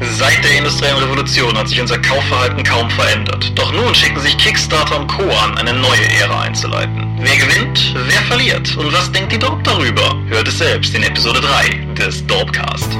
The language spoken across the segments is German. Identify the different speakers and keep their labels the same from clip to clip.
Speaker 1: Seit der industriellen Revolution hat sich unser Kaufverhalten kaum verändert. Doch nun schicken sich Kickstarter und Co. an, eine neue Ära einzuleiten. Wer gewinnt, wer verliert und was denkt die Dorp darüber? Hört es selbst in Episode 3 des Dorpcast.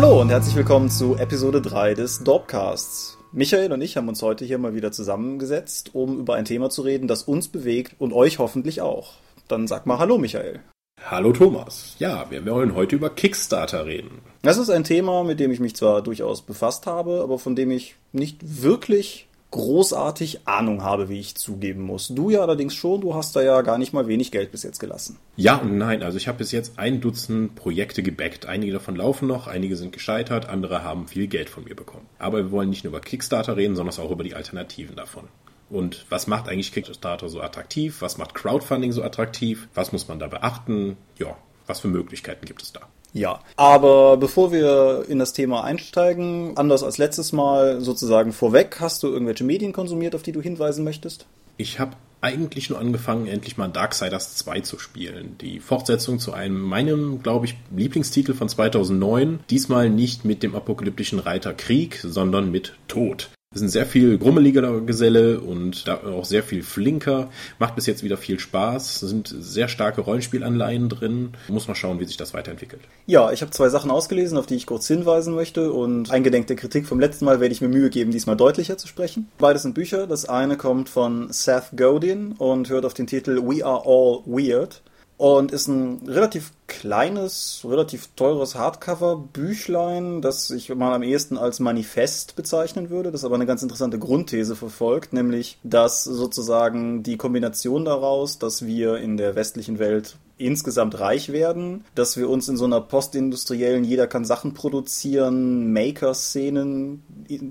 Speaker 2: Hallo und herzlich willkommen zu Episode 3 des Dorpcasts. Michael und ich haben uns heute hier mal wieder zusammengesetzt, um über ein Thema zu reden, das uns bewegt und euch hoffentlich auch. Dann sag mal Hallo, Michael.
Speaker 3: Hallo Thomas. Ja, wir wollen heute über Kickstarter reden.
Speaker 2: Das ist ein Thema, mit dem ich mich zwar durchaus befasst habe, aber von dem ich nicht wirklich großartig Ahnung habe, wie ich zugeben muss. Du ja allerdings schon, du hast da ja gar nicht mal wenig Geld bis jetzt gelassen.
Speaker 3: Ja und nein, also ich habe bis jetzt ein Dutzend Projekte gebackt. Einige davon laufen noch, einige sind gescheitert, andere haben viel Geld von mir bekommen. Aber wir wollen nicht nur über Kickstarter reden, sondern auch über die Alternativen davon. Und was macht eigentlich Kickstarter so attraktiv? Was macht Crowdfunding so attraktiv? Was muss man da beachten? Ja, was für Möglichkeiten gibt es da?
Speaker 2: Ja, aber bevor wir in das Thema einsteigen, anders als letztes Mal sozusagen vorweg, hast du irgendwelche Medien konsumiert, auf die du hinweisen möchtest?
Speaker 3: Ich habe eigentlich nur angefangen, endlich mal Darksiders 2 zu spielen. Die Fortsetzung zu einem meinem, glaube ich, Lieblingstitel von 2009. Diesmal nicht mit dem apokalyptischen Reiter Krieg, sondern mit Tod. Sind sehr viel grummeliger Geselle und auch sehr viel flinker. Macht bis jetzt wieder viel Spaß. Sind sehr starke Rollenspielanleihen drin. Muss noch schauen, wie sich das weiterentwickelt.
Speaker 2: Ja, ich habe zwei Sachen ausgelesen, auf die ich kurz hinweisen möchte. Und eingedenk der Kritik vom letzten Mal werde ich mir Mühe geben, diesmal deutlicher zu sprechen. Beides sind Bücher. Das eine kommt von Seth Godin und hört auf den Titel We Are All Weird und ist ein relativ kleines, relativ teures Hardcover-Büchlein, das ich mal am ehesten als Manifest bezeichnen würde, das aber eine ganz interessante Grundthese verfolgt, nämlich, dass sozusagen die Kombination daraus, dass wir in der westlichen Welt insgesamt reich werden, dass wir uns in so einer postindustriellen, jeder kann Sachen produzieren, Maker-Szenen,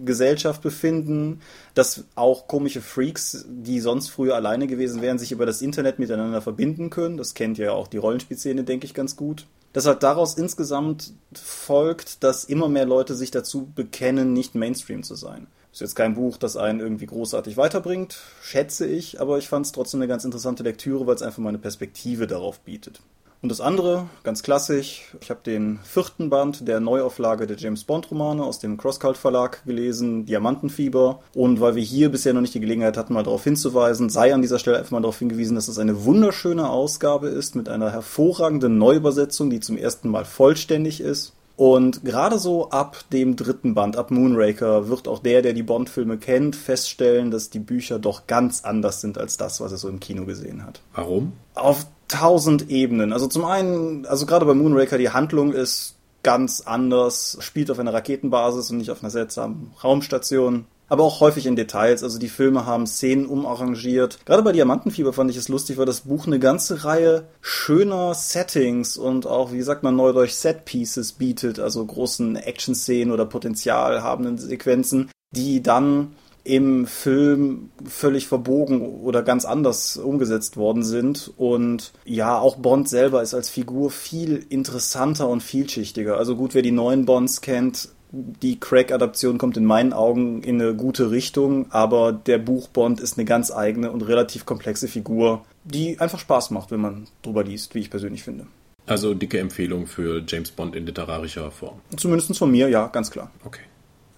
Speaker 2: Gesellschaft befinden, dass auch komische Freaks, die sonst früher alleine gewesen wären, sich über das Internet miteinander verbinden können. Das kennt ja auch die Rollenspielszene, denke ich, ganz gut. Dass halt daraus insgesamt folgt, dass immer mehr Leute sich dazu bekennen, nicht Mainstream zu sein. Ist jetzt kein Buch, das einen irgendwie großartig weiterbringt, schätze ich, aber ich fand es trotzdem eine ganz interessante Lektüre, weil es einfach mal eine Perspektive darauf bietet. Und das andere, ganz klassisch, ich habe den vierten Band der Neuauflage der James Bond Romane aus dem Crosscult Verlag gelesen, Diamantenfieber. Und weil wir hier bisher noch nicht die Gelegenheit hatten, mal darauf hinzuweisen, sei an dieser Stelle einfach mal darauf hingewiesen, dass es eine wunderschöne Ausgabe ist mit einer hervorragenden Neuübersetzung, die zum ersten Mal vollständig ist. Und gerade so ab dem dritten Band, ab Moonraker, wird auch der, der die Bond-Filme kennt, feststellen, dass die Bücher doch ganz anders sind als das, was er so im Kino gesehen hat.
Speaker 3: Warum?
Speaker 2: Auf tausend Ebenen. Also zum einen, also gerade bei Moonraker, die Handlung ist ganz anders, spielt auf einer Raketenbasis und nicht auf einer seltsamen Raumstation aber auch häufig in Details. Also die Filme haben Szenen umarrangiert. Gerade bei Diamantenfieber fand ich es lustig, weil das Buch eine ganze Reihe schöner Settings und auch, wie sagt man neudeutsch, Set-Pieces bietet, also großen Action-Szenen oder Potenzial habenden Sequenzen, die dann im Film völlig verbogen oder ganz anders umgesetzt worden sind. Und ja, auch Bond selber ist als Figur viel interessanter und vielschichtiger. Also gut, wer die neuen Bonds kennt, die Craig-Adaption kommt in meinen Augen in eine gute Richtung, aber der Buchbond ist eine ganz eigene und relativ komplexe Figur, die einfach Spaß macht, wenn man drüber liest, wie ich persönlich finde.
Speaker 3: Also dicke Empfehlung für James Bond in literarischer Form.
Speaker 2: Zumindest von mir, ja, ganz klar.
Speaker 3: Okay.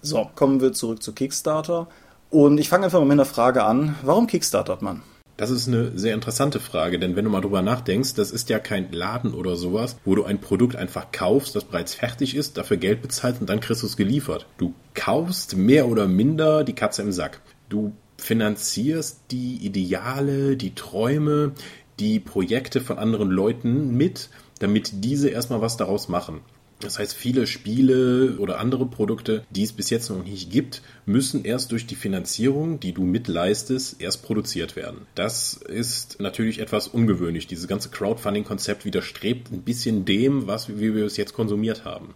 Speaker 2: So, kommen wir zurück zu Kickstarter. Und ich fange einfach mal mit einer Frage an. Warum kickstartert man?
Speaker 3: Das ist eine sehr interessante Frage, denn wenn du mal drüber nachdenkst, das ist ja kein Laden oder sowas, wo du ein Produkt einfach kaufst, das bereits fertig ist, dafür Geld bezahlst und dann kriegst du es geliefert. Du kaufst mehr oder minder die Katze im Sack. Du finanzierst die Ideale, die Träume, die Projekte von anderen Leuten mit, damit diese erstmal was daraus machen. Das heißt, viele Spiele oder andere Produkte, die es bis jetzt noch nicht gibt, müssen erst durch die Finanzierung, die du mitleistest, erst produziert werden. Das ist natürlich etwas ungewöhnlich. Dieses ganze Crowdfunding-Konzept widerstrebt ein bisschen dem, was wie wir es jetzt konsumiert haben.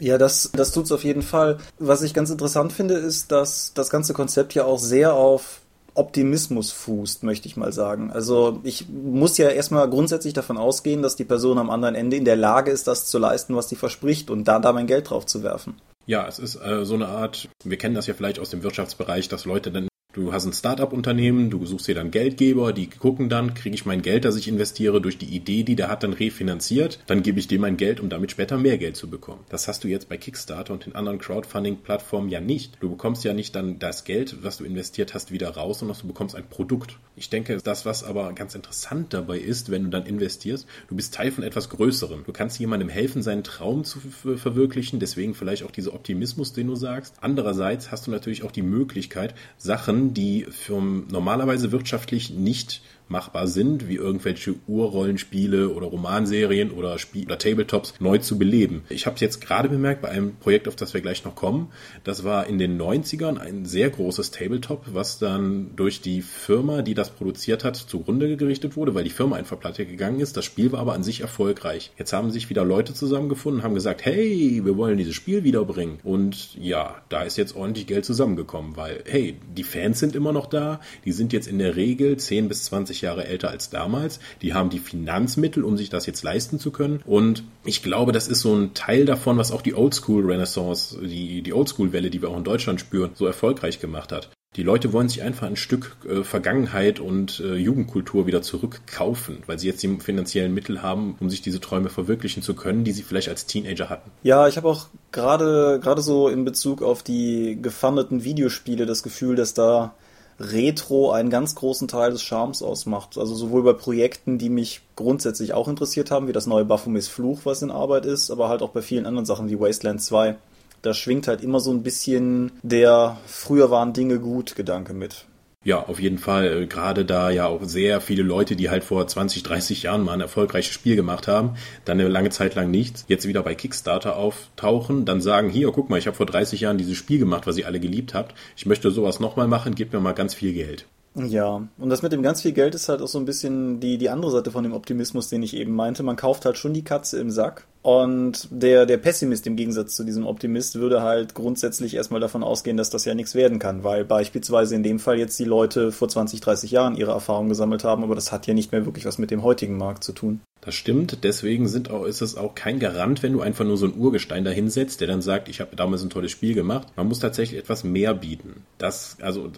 Speaker 2: Ja, das, das tut's auf jeden Fall. Was ich ganz interessant finde, ist, dass das ganze Konzept ja auch sehr auf Optimismus fußt, möchte ich mal sagen. Also ich muss ja erstmal grundsätzlich davon ausgehen, dass die Person am anderen Ende in der Lage ist, das zu leisten, was sie verspricht und da da mein Geld drauf zu werfen.
Speaker 3: Ja, es ist äh, so eine Art, wir kennen das ja vielleicht aus dem Wirtschaftsbereich, dass Leute dann Du hast ein Start-up-Unternehmen, du suchst dir dann Geldgeber, die gucken dann, kriege ich mein Geld, das ich investiere, durch die Idee, die der hat, dann refinanziert, dann gebe ich dem mein Geld, um damit später mehr Geld zu bekommen. Das hast du jetzt bei Kickstarter und den anderen Crowdfunding-Plattformen ja nicht. Du bekommst ja nicht dann das Geld, was du investiert hast, wieder raus, sondern du bekommst ein Produkt. Ich denke, das, was aber ganz interessant dabei ist, wenn du dann investierst, du bist Teil von etwas Größerem. Du kannst jemandem helfen, seinen Traum zu verwirklichen, deswegen vielleicht auch dieser Optimismus, den du sagst. Andererseits hast du natürlich auch die Möglichkeit, Sachen, die für normalerweise wirtschaftlich nicht machbar sind, wie irgendwelche Urrollenspiele oder Romanserien oder, Spiel oder Tabletops neu zu beleben. Ich habe es jetzt gerade bemerkt bei einem Projekt, auf das wir gleich noch kommen. Das war in den 90ern ein sehr großes Tabletop, was dann durch die Firma, die das produziert hat, zugrunde gerichtet wurde, weil die Firma einfach pleite gegangen ist. Das Spiel war aber an sich erfolgreich. Jetzt haben sich wieder Leute zusammengefunden, haben gesagt, hey, wir wollen dieses Spiel wiederbringen. Und ja, da ist jetzt ordentlich Geld zusammengekommen, weil, hey, die Fans sind immer noch da. Die sind jetzt in der Regel 10 bis 20 20 Jahre älter als damals. Die haben die Finanzmittel, um sich das jetzt leisten zu können. Und ich glaube, das ist so ein Teil davon, was auch die Oldschool-Renaissance, die, die Oldschool-Welle, die wir auch in Deutschland spüren, so erfolgreich gemacht hat. Die Leute wollen sich einfach ein Stück äh, Vergangenheit und äh, Jugendkultur wieder zurückkaufen, weil sie jetzt die finanziellen Mittel haben, um sich diese Träume verwirklichen zu können, die sie vielleicht als Teenager hatten.
Speaker 2: Ja, ich habe auch gerade gerade so in Bezug auf die gefundeten Videospiele das Gefühl, dass da Retro einen ganz großen Teil des Charmes ausmacht. Also sowohl bei Projekten, die mich grundsätzlich auch interessiert haben, wie das neue Baphomets Fluch, was in Arbeit ist, aber halt auch bei vielen anderen Sachen wie Wasteland 2. Da schwingt halt immer so ein bisschen der früher waren Dinge gut Gedanke mit.
Speaker 3: Ja, auf jeden Fall. Äh, gerade da ja auch sehr viele Leute, die halt vor 20, 30 Jahren mal ein erfolgreiches Spiel gemacht haben, dann eine lange Zeit lang nichts, jetzt wieder bei Kickstarter auftauchen, dann sagen, hier, guck mal, ich habe vor 30 Jahren dieses Spiel gemacht, was ihr alle geliebt habt. Ich möchte sowas nochmal machen, gebt mir mal ganz viel Geld.
Speaker 2: Ja, und das mit dem ganz viel Geld ist halt auch so ein bisschen die, die andere Seite von dem Optimismus, den ich eben meinte. Man kauft halt schon die Katze im Sack. Und der, der Pessimist im Gegensatz zu diesem Optimist würde halt grundsätzlich erstmal davon ausgehen, dass das ja nichts werden kann, weil beispielsweise in dem Fall jetzt die Leute vor 20, 30 Jahren ihre Erfahrungen gesammelt haben, aber das hat ja nicht mehr wirklich was mit dem heutigen Markt zu tun.
Speaker 3: Das stimmt, deswegen sind auch, ist es auch kein Garant, wenn du einfach nur so ein Urgestein da hinsetzt, der dann sagt, ich habe damals ein tolles Spiel gemacht. Man muss tatsächlich etwas mehr bieten. Das, also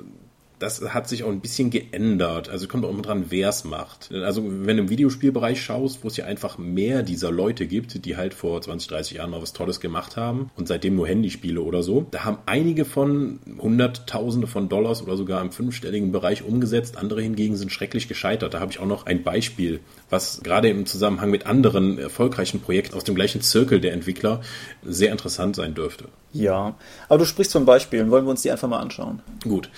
Speaker 3: das hat sich auch ein bisschen geändert. Also kommt auch immer dran, wer es macht. Also wenn du im Videospielbereich schaust, wo es ja einfach mehr dieser Leute gibt, die halt vor 20, 30 Jahren mal was Tolles gemacht haben und seitdem nur Handyspiele oder so, da haben einige von Hunderttausende von Dollars oder sogar im fünfstelligen Bereich umgesetzt. Andere hingegen sind schrecklich gescheitert. Da habe ich auch noch ein Beispiel, was gerade im Zusammenhang mit anderen erfolgreichen Projekten aus dem gleichen Zirkel der Entwickler sehr interessant sein dürfte.
Speaker 2: Ja, aber du sprichst von Beispielen. Wollen wir uns die einfach mal anschauen?
Speaker 3: Gut.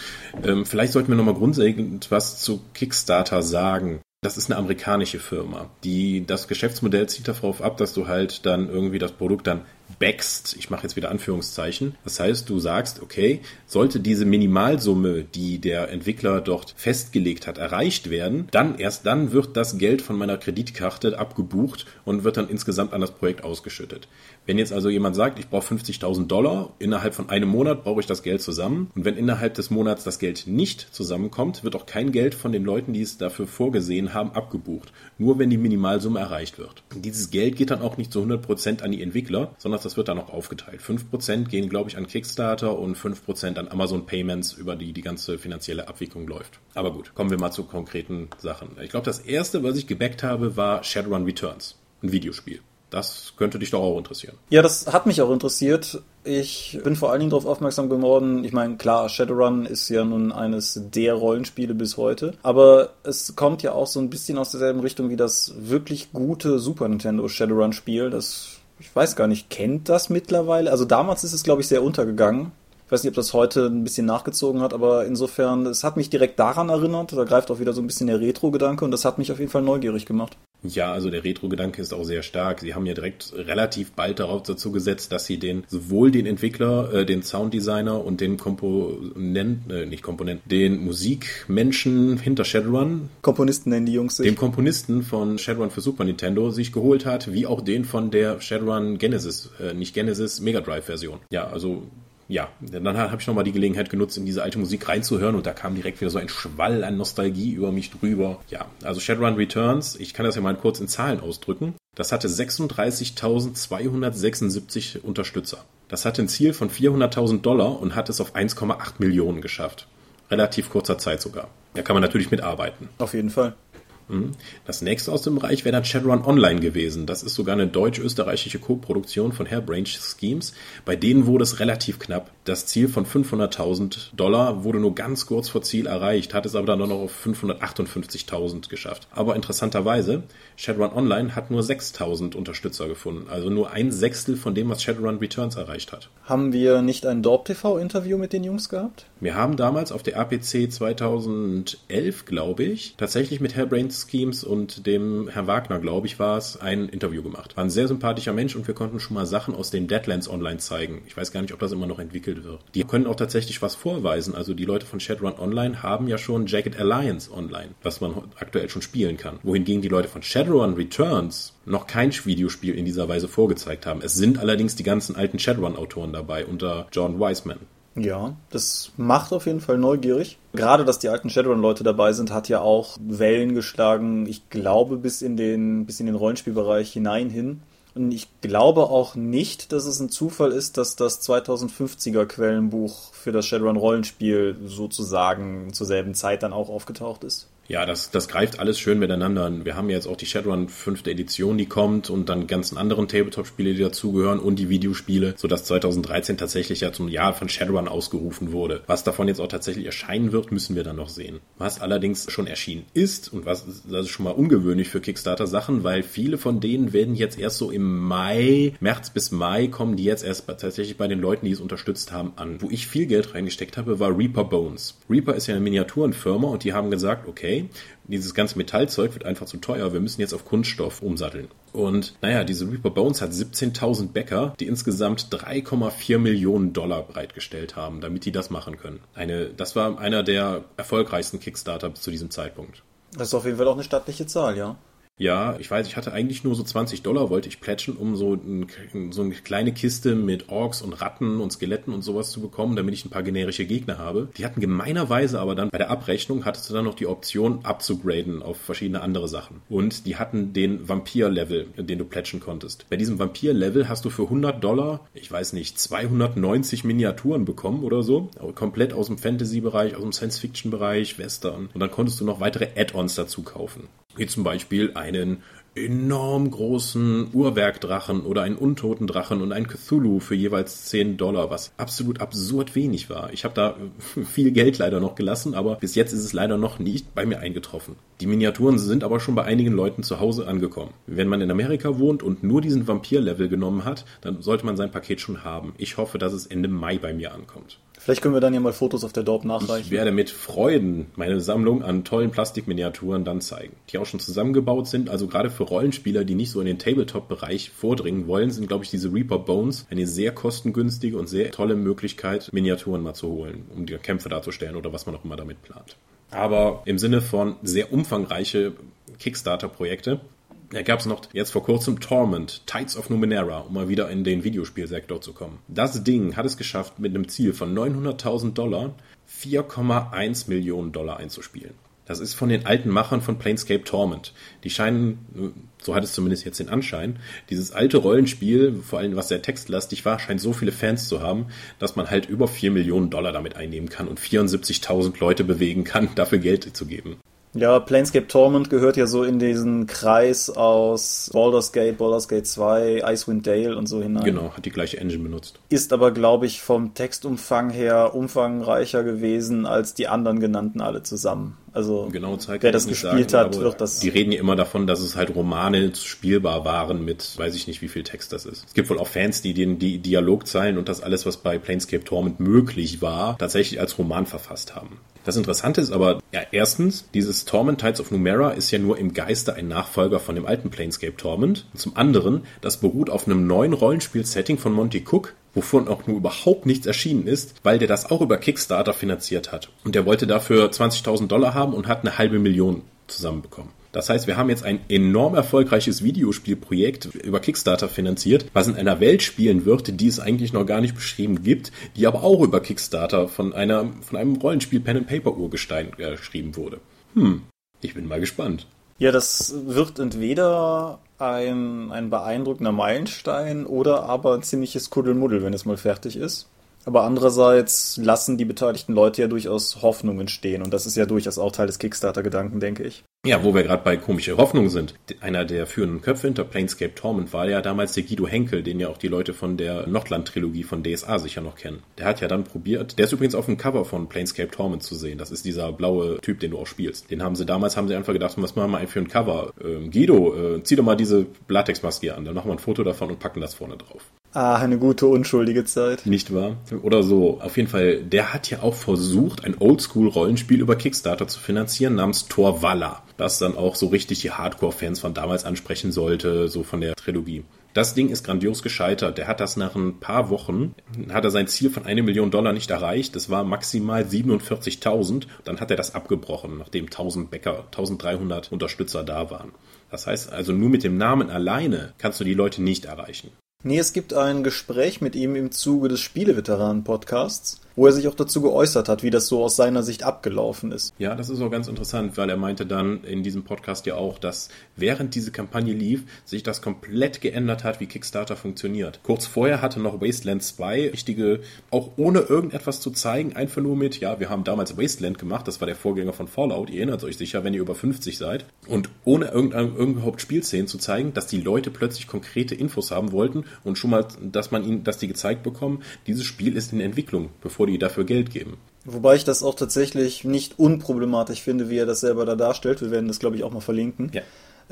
Speaker 3: Ähm, vielleicht sollten wir nochmal grundlegend was zu Kickstarter sagen. Das ist eine amerikanische Firma. Die, das Geschäftsmodell zieht darauf ab, dass du halt dann irgendwie das Produkt dann backst. Ich mache jetzt wieder Anführungszeichen. Das heißt, du sagst, okay, sollte diese Minimalsumme, die der Entwickler dort festgelegt hat, erreicht werden, dann erst dann wird das Geld von meiner Kreditkarte abgebucht und wird dann insgesamt an das Projekt ausgeschüttet. Wenn jetzt also jemand sagt, ich brauche 50.000 Dollar, innerhalb von einem Monat brauche ich das Geld zusammen und wenn innerhalb des Monats das Geld nicht zusammenkommt, wird auch kein Geld von den Leuten, die es dafür vorgesehen haben, abgebucht. Nur wenn die Minimalsumme erreicht wird. Dieses Geld geht dann auch nicht zu 100% an die Entwickler, sondern das wird dann auch aufgeteilt. 5% gehen, glaube ich, an Kickstarter und 5% an Amazon Payments, über die die ganze finanzielle Abwicklung läuft. Aber gut, kommen wir mal zu konkreten Sachen. Ich glaube, das erste, was ich gebackt habe, war Shadowrun Returns. Ein Videospiel. Das könnte dich doch auch interessieren.
Speaker 2: Ja, das hat mich auch interessiert. Ich bin vor allen Dingen darauf aufmerksam geworden. Ich meine, klar, Shadowrun ist ja nun eines der Rollenspiele bis heute. Aber es kommt ja auch so ein bisschen aus derselben Richtung wie das wirklich gute Super Nintendo Shadowrun-Spiel. Das, ich weiß gar nicht, kennt das mittlerweile? Also damals ist es, glaube ich, sehr untergegangen. Ich weiß nicht, ob das heute ein bisschen nachgezogen hat, aber insofern, es hat mich direkt daran erinnert. Da greift auch wieder so ein bisschen der Retro-Gedanke und das hat mich auf jeden Fall neugierig gemacht.
Speaker 3: Ja, also der Retro-Gedanke ist auch sehr stark. Sie haben ja direkt relativ bald darauf dazu gesetzt, dass sie den sowohl den Entwickler, äh, den Sounddesigner und den Komponenten, äh, nicht Komponenten, den Musikmenschen hinter Shadowrun,
Speaker 2: Komponisten nennen die Jungs
Speaker 3: sich, dem Komponisten von Shadowrun für Super Nintendo sich geholt hat, wie auch den von der Shadowrun Genesis, äh, nicht Genesis Mega Drive Version. Ja, also ja, dann habe ich nochmal die Gelegenheit genutzt, in diese alte Musik reinzuhören und da kam direkt wieder so ein Schwall an Nostalgie über mich drüber. Ja, also Shadowrun Returns, ich kann das ja mal kurz in Zahlen ausdrücken. Das hatte 36.276 Unterstützer. Das hatte ein Ziel von 400.000 Dollar und hat es auf 1,8 Millionen geschafft. Relativ kurzer Zeit sogar. Da kann man natürlich mitarbeiten.
Speaker 2: Auf jeden Fall.
Speaker 3: Mhm. Das nächste aus dem Bereich wäre dann Shadowrun Online gewesen. Das ist sogar eine deutsch-österreichische Co-Produktion von Hairbrain Schemes. Bei denen wurde es relativ knapp. Das Ziel von 500.000 Dollar wurde nur ganz kurz vor Ziel erreicht, hat es aber dann nur noch auf 558.000 geschafft. Aber interessanterweise, Shadowrun Online hat nur 6.000 Unterstützer gefunden. Also nur ein Sechstel von dem, was Shadowrun Returns erreicht hat.
Speaker 2: Haben wir nicht ein Dorp TV-Interview mit den Jungs gehabt?
Speaker 3: Wir haben damals auf der APC 2011, glaube ich, tatsächlich mit Hairbrain Schemes und dem Herr Wagner, glaube ich, war es, ein Interview gemacht. War ein sehr sympathischer Mensch und wir konnten schon mal Sachen aus den Deadlands online zeigen. Ich weiß gar nicht, ob das immer noch entwickelt wird. Die können auch tatsächlich was vorweisen. Also die Leute von Shadowrun Online haben ja schon Jagged Alliance online, was man aktuell schon spielen kann. Wohingegen die Leute von Shadowrun Returns noch kein Videospiel in dieser Weise vorgezeigt haben. Es sind allerdings die ganzen alten Shadowrun-Autoren dabei unter John Wiseman.
Speaker 2: Ja, das macht auf jeden Fall neugierig. Gerade, dass die alten Shadowrun-Leute dabei sind, hat ja auch Wellen geschlagen, ich glaube, bis in den, bis in den Rollenspielbereich hinein hin. Und ich glaube auch nicht, dass es ein Zufall ist, dass das 2050er Quellenbuch für das Shadowrun Rollenspiel sozusagen zur selben Zeit dann auch aufgetaucht ist.
Speaker 3: Ja, das, das greift alles schön miteinander. Wir haben jetzt auch die Shadowrun fünfte Edition, die kommt und dann ganzen anderen Tabletop-Spiele, die dazugehören und die Videospiele, sodass 2013 tatsächlich ja zum Jahr von Shadowrun ausgerufen wurde. Was davon jetzt auch tatsächlich erscheinen wird, müssen wir dann noch sehen. Was allerdings schon erschienen ist und was, das ist schon mal ungewöhnlich für Kickstarter-Sachen, weil viele von denen werden jetzt erst so im Mai, März bis Mai kommen die jetzt erst tatsächlich bei den Leuten, die es unterstützt haben, an. Wo ich viel Geld reingesteckt habe, war Reaper Bones. Reaper ist ja eine Miniaturenfirma und die haben gesagt, okay, dieses ganze Metallzeug wird einfach zu teuer, wir müssen jetzt auf Kunststoff umsatteln. Und naja, diese Reaper Bones hat 17.000 Bäcker, die insgesamt 3,4 Millionen Dollar bereitgestellt haben, damit die das machen können. Eine, das war einer der erfolgreichsten Kickstarter zu diesem Zeitpunkt.
Speaker 2: Das ist auf jeden Fall auch eine stattliche Zahl, ja.
Speaker 3: Ja, ich weiß, ich hatte eigentlich nur so 20 Dollar, wollte ich plätschen, um so, ein, so eine kleine Kiste mit Orks und Ratten und Skeletten und sowas zu bekommen, damit ich ein paar generische Gegner habe. Die hatten gemeinerweise aber dann bei der Abrechnung hattest du dann noch die Option abzugraden auf verschiedene andere Sachen. Und die hatten den Vampir-Level, den du plätschen konntest. Bei diesem Vampir-Level hast du für 100 Dollar, ich weiß nicht, 290 Miniaturen bekommen oder so. Komplett aus dem Fantasy-Bereich, aus dem Science-Fiction-Bereich, Western. Und dann konntest du noch weitere Add-ons dazu kaufen. Wie zum Beispiel einen enorm großen Uhrwerkdrachen oder einen untoten Drachen und einen Cthulhu für jeweils 10 Dollar, was absolut absurd wenig war. Ich habe da viel Geld leider noch gelassen, aber bis jetzt ist es leider noch nicht bei mir eingetroffen. Die Miniaturen sind aber schon bei einigen Leuten zu Hause angekommen. Wenn man in Amerika wohnt und nur diesen Vampir-Level genommen hat, dann sollte man sein Paket schon haben. Ich hoffe, dass es Ende Mai bei mir ankommt.
Speaker 2: Vielleicht können wir dann ja mal Fotos auf der Dorp nachreichen.
Speaker 3: Ich werde mit Freuden meine Sammlung an tollen Plastikminiaturen dann zeigen, die auch schon zusammengebaut sind. Also gerade für Rollenspieler, die nicht so in den Tabletop-Bereich vordringen wollen, sind, glaube ich, diese Reaper Bones eine sehr kostengünstige und sehr tolle Möglichkeit, Miniaturen mal zu holen, um die Kämpfe darzustellen oder was man auch immer damit plant. Aber im Sinne von sehr umfangreiche Kickstarter-Projekte da gab es noch jetzt vor kurzem Torment, Tides of Numenera, um mal wieder in den Videospielsektor zu kommen. Das Ding hat es geschafft, mit einem Ziel von 900.000 Dollar 4,1 Millionen Dollar einzuspielen. Das ist von den alten Machern von Planescape Torment. Die scheinen, so hat es zumindest jetzt den Anschein, dieses alte Rollenspiel, vor allem was sehr textlastig war, scheint so viele Fans zu haben, dass man halt über 4 Millionen Dollar damit einnehmen kann und 74.000 Leute bewegen kann, dafür Geld zu geben.
Speaker 2: Ja, Planescape Torment gehört ja so in diesen Kreis aus Baldur's Gate, Baldur's Gate 2, Icewind Dale und so hinein.
Speaker 3: Genau, hat die gleiche Engine benutzt.
Speaker 2: Ist aber, glaube ich, vom Textumfang her umfangreicher gewesen als die anderen genannten alle zusammen. Also
Speaker 3: genau,
Speaker 2: wer das gespielt sagen, hat, wird das.
Speaker 3: Die reden ja immer davon, dass es halt Romane spielbar waren mit, weiß ich nicht, wie viel Text das ist. Es gibt wohl auch Fans, die den die Dialogzeilen und das alles, was bei Planescape Torment möglich war, tatsächlich als Roman verfasst haben. Das Interessante ist aber, ja, erstens, dieses Torment Tides of Numera ist ja nur im Geiste ein Nachfolger von dem alten Planescape Torment. Und zum anderen, das beruht auf einem neuen Rollenspiel-Setting von Monty Cook, wovon auch nur überhaupt nichts erschienen ist, weil der das auch über Kickstarter finanziert hat. Und der wollte dafür 20.000 Dollar haben und hat eine halbe Million zusammenbekommen. Das heißt, wir haben jetzt ein enorm erfolgreiches Videospielprojekt über Kickstarter finanziert, was in einer Welt spielen wird, die es eigentlich noch gar nicht beschrieben gibt, die aber auch über Kickstarter von einer von einem Rollenspiel Pen and Paper Urgestein äh, geschrieben wurde. Hm, ich bin mal gespannt.
Speaker 2: Ja, das wird entweder ein, ein beeindruckender Meilenstein oder aber ein ziemliches Kuddelmuddel, wenn es mal fertig ist. Aber andererseits lassen die beteiligten Leute ja durchaus Hoffnungen stehen und das ist ja durchaus auch Teil des Kickstarter-Gedanken, denke ich.
Speaker 3: Ja, wo wir gerade bei komische Hoffnungen sind. Einer der führenden Köpfe hinter Planescape Torment war ja damals der Guido Henkel, den ja auch die Leute von der Nordland-Trilogie von DSA sicher noch kennen. Der hat ja dann probiert, der ist übrigens auf dem Cover von Planescape Torment zu sehen. Das ist dieser blaue Typ, den du auch spielst. Den haben sie damals, haben sie einfach gedacht, was machen wir eigentlich für ein Cover? Ähm, Guido, äh, zieh doch mal diese Latexmaske an, dann machen wir ein Foto davon und packen das vorne drauf.
Speaker 2: Ah, eine gute, unschuldige Zeit.
Speaker 3: Nicht wahr? Oder so. Auf jeden Fall, der hat ja auch versucht, ein Oldschool-Rollenspiel über Kickstarter zu finanzieren namens Torvalla, das dann auch so richtig die Hardcore-Fans von damals ansprechen sollte, so von der Trilogie. Das Ding ist grandios gescheitert. Der hat das nach ein paar Wochen, hat er sein Ziel von eine Million Dollar nicht erreicht. Das war maximal 47.000. Dann hat er das abgebrochen, nachdem 1000 Bäcker, 1300 Unterstützer da waren. Das heißt also, nur mit dem Namen alleine kannst du die Leute nicht erreichen.
Speaker 2: Nee, es gibt ein Gespräch mit ihm im Zuge des Spieleveteranen-Podcasts, wo er sich auch dazu geäußert hat, wie das so aus seiner Sicht abgelaufen ist.
Speaker 3: Ja, das ist auch ganz interessant, weil er meinte dann in diesem Podcast ja auch, dass während diese Kampagne lief, sich das komplett geändert hat, wie Kickstarter funktioniert. Kurz vorher hatte noch Wasteland 2 richtige, auch ohne irgendetwas zu zeigen, einfach nur mit, ja, wir haben damals Wasteland gemacht, das war der Vorgänger von Fallout, ihr erinnert euch sicher, wenn ihr über 50 seid, und ohne irgendein, überhaupt Spielszenen zu zeigen, dass die Leute plötzlich konkrete Infos haben wollten und schon mal, dass man ihnen, dass die gezeigt bekommen, dieses Spiel ist in Entwicklung, bevor die dafür Geld geben.
Speaker 2: Wobei ich das auch tatsächlich nicht unproblematisch finde, wie er das selber da darstellt. Wir werden das, glaube ich, auch mal verlinken. Ja.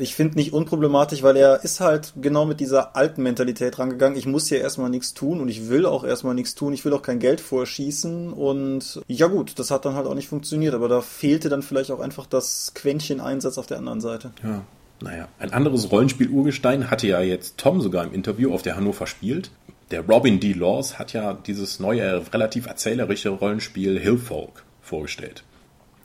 Speaker 2: Ich finde nicht unproblematisch, weil er ist halt genau mit dieser alten Mentalität rangegangen. Ich muss hier erstmal nichts tun und ich will auch erstmal nichts tun. Ich will auch kein Geld vorschießen und ja gut, das hat dann halt auch nicht funktioniert. Aber da fehlte dann vielleicht auch einfach das Quäntchen Einsatz auf der anderen Seite.
Speaker 3: Ja, naja, ein anderes Rollenspiel-Urgestein hatte ja jetzt Tom sogar im Interview auf der Hannover spielt. Der Robin D. Laws hat ja dieses neue, relativ erzählerische Rollenspiel Hillfolk vorgestellt.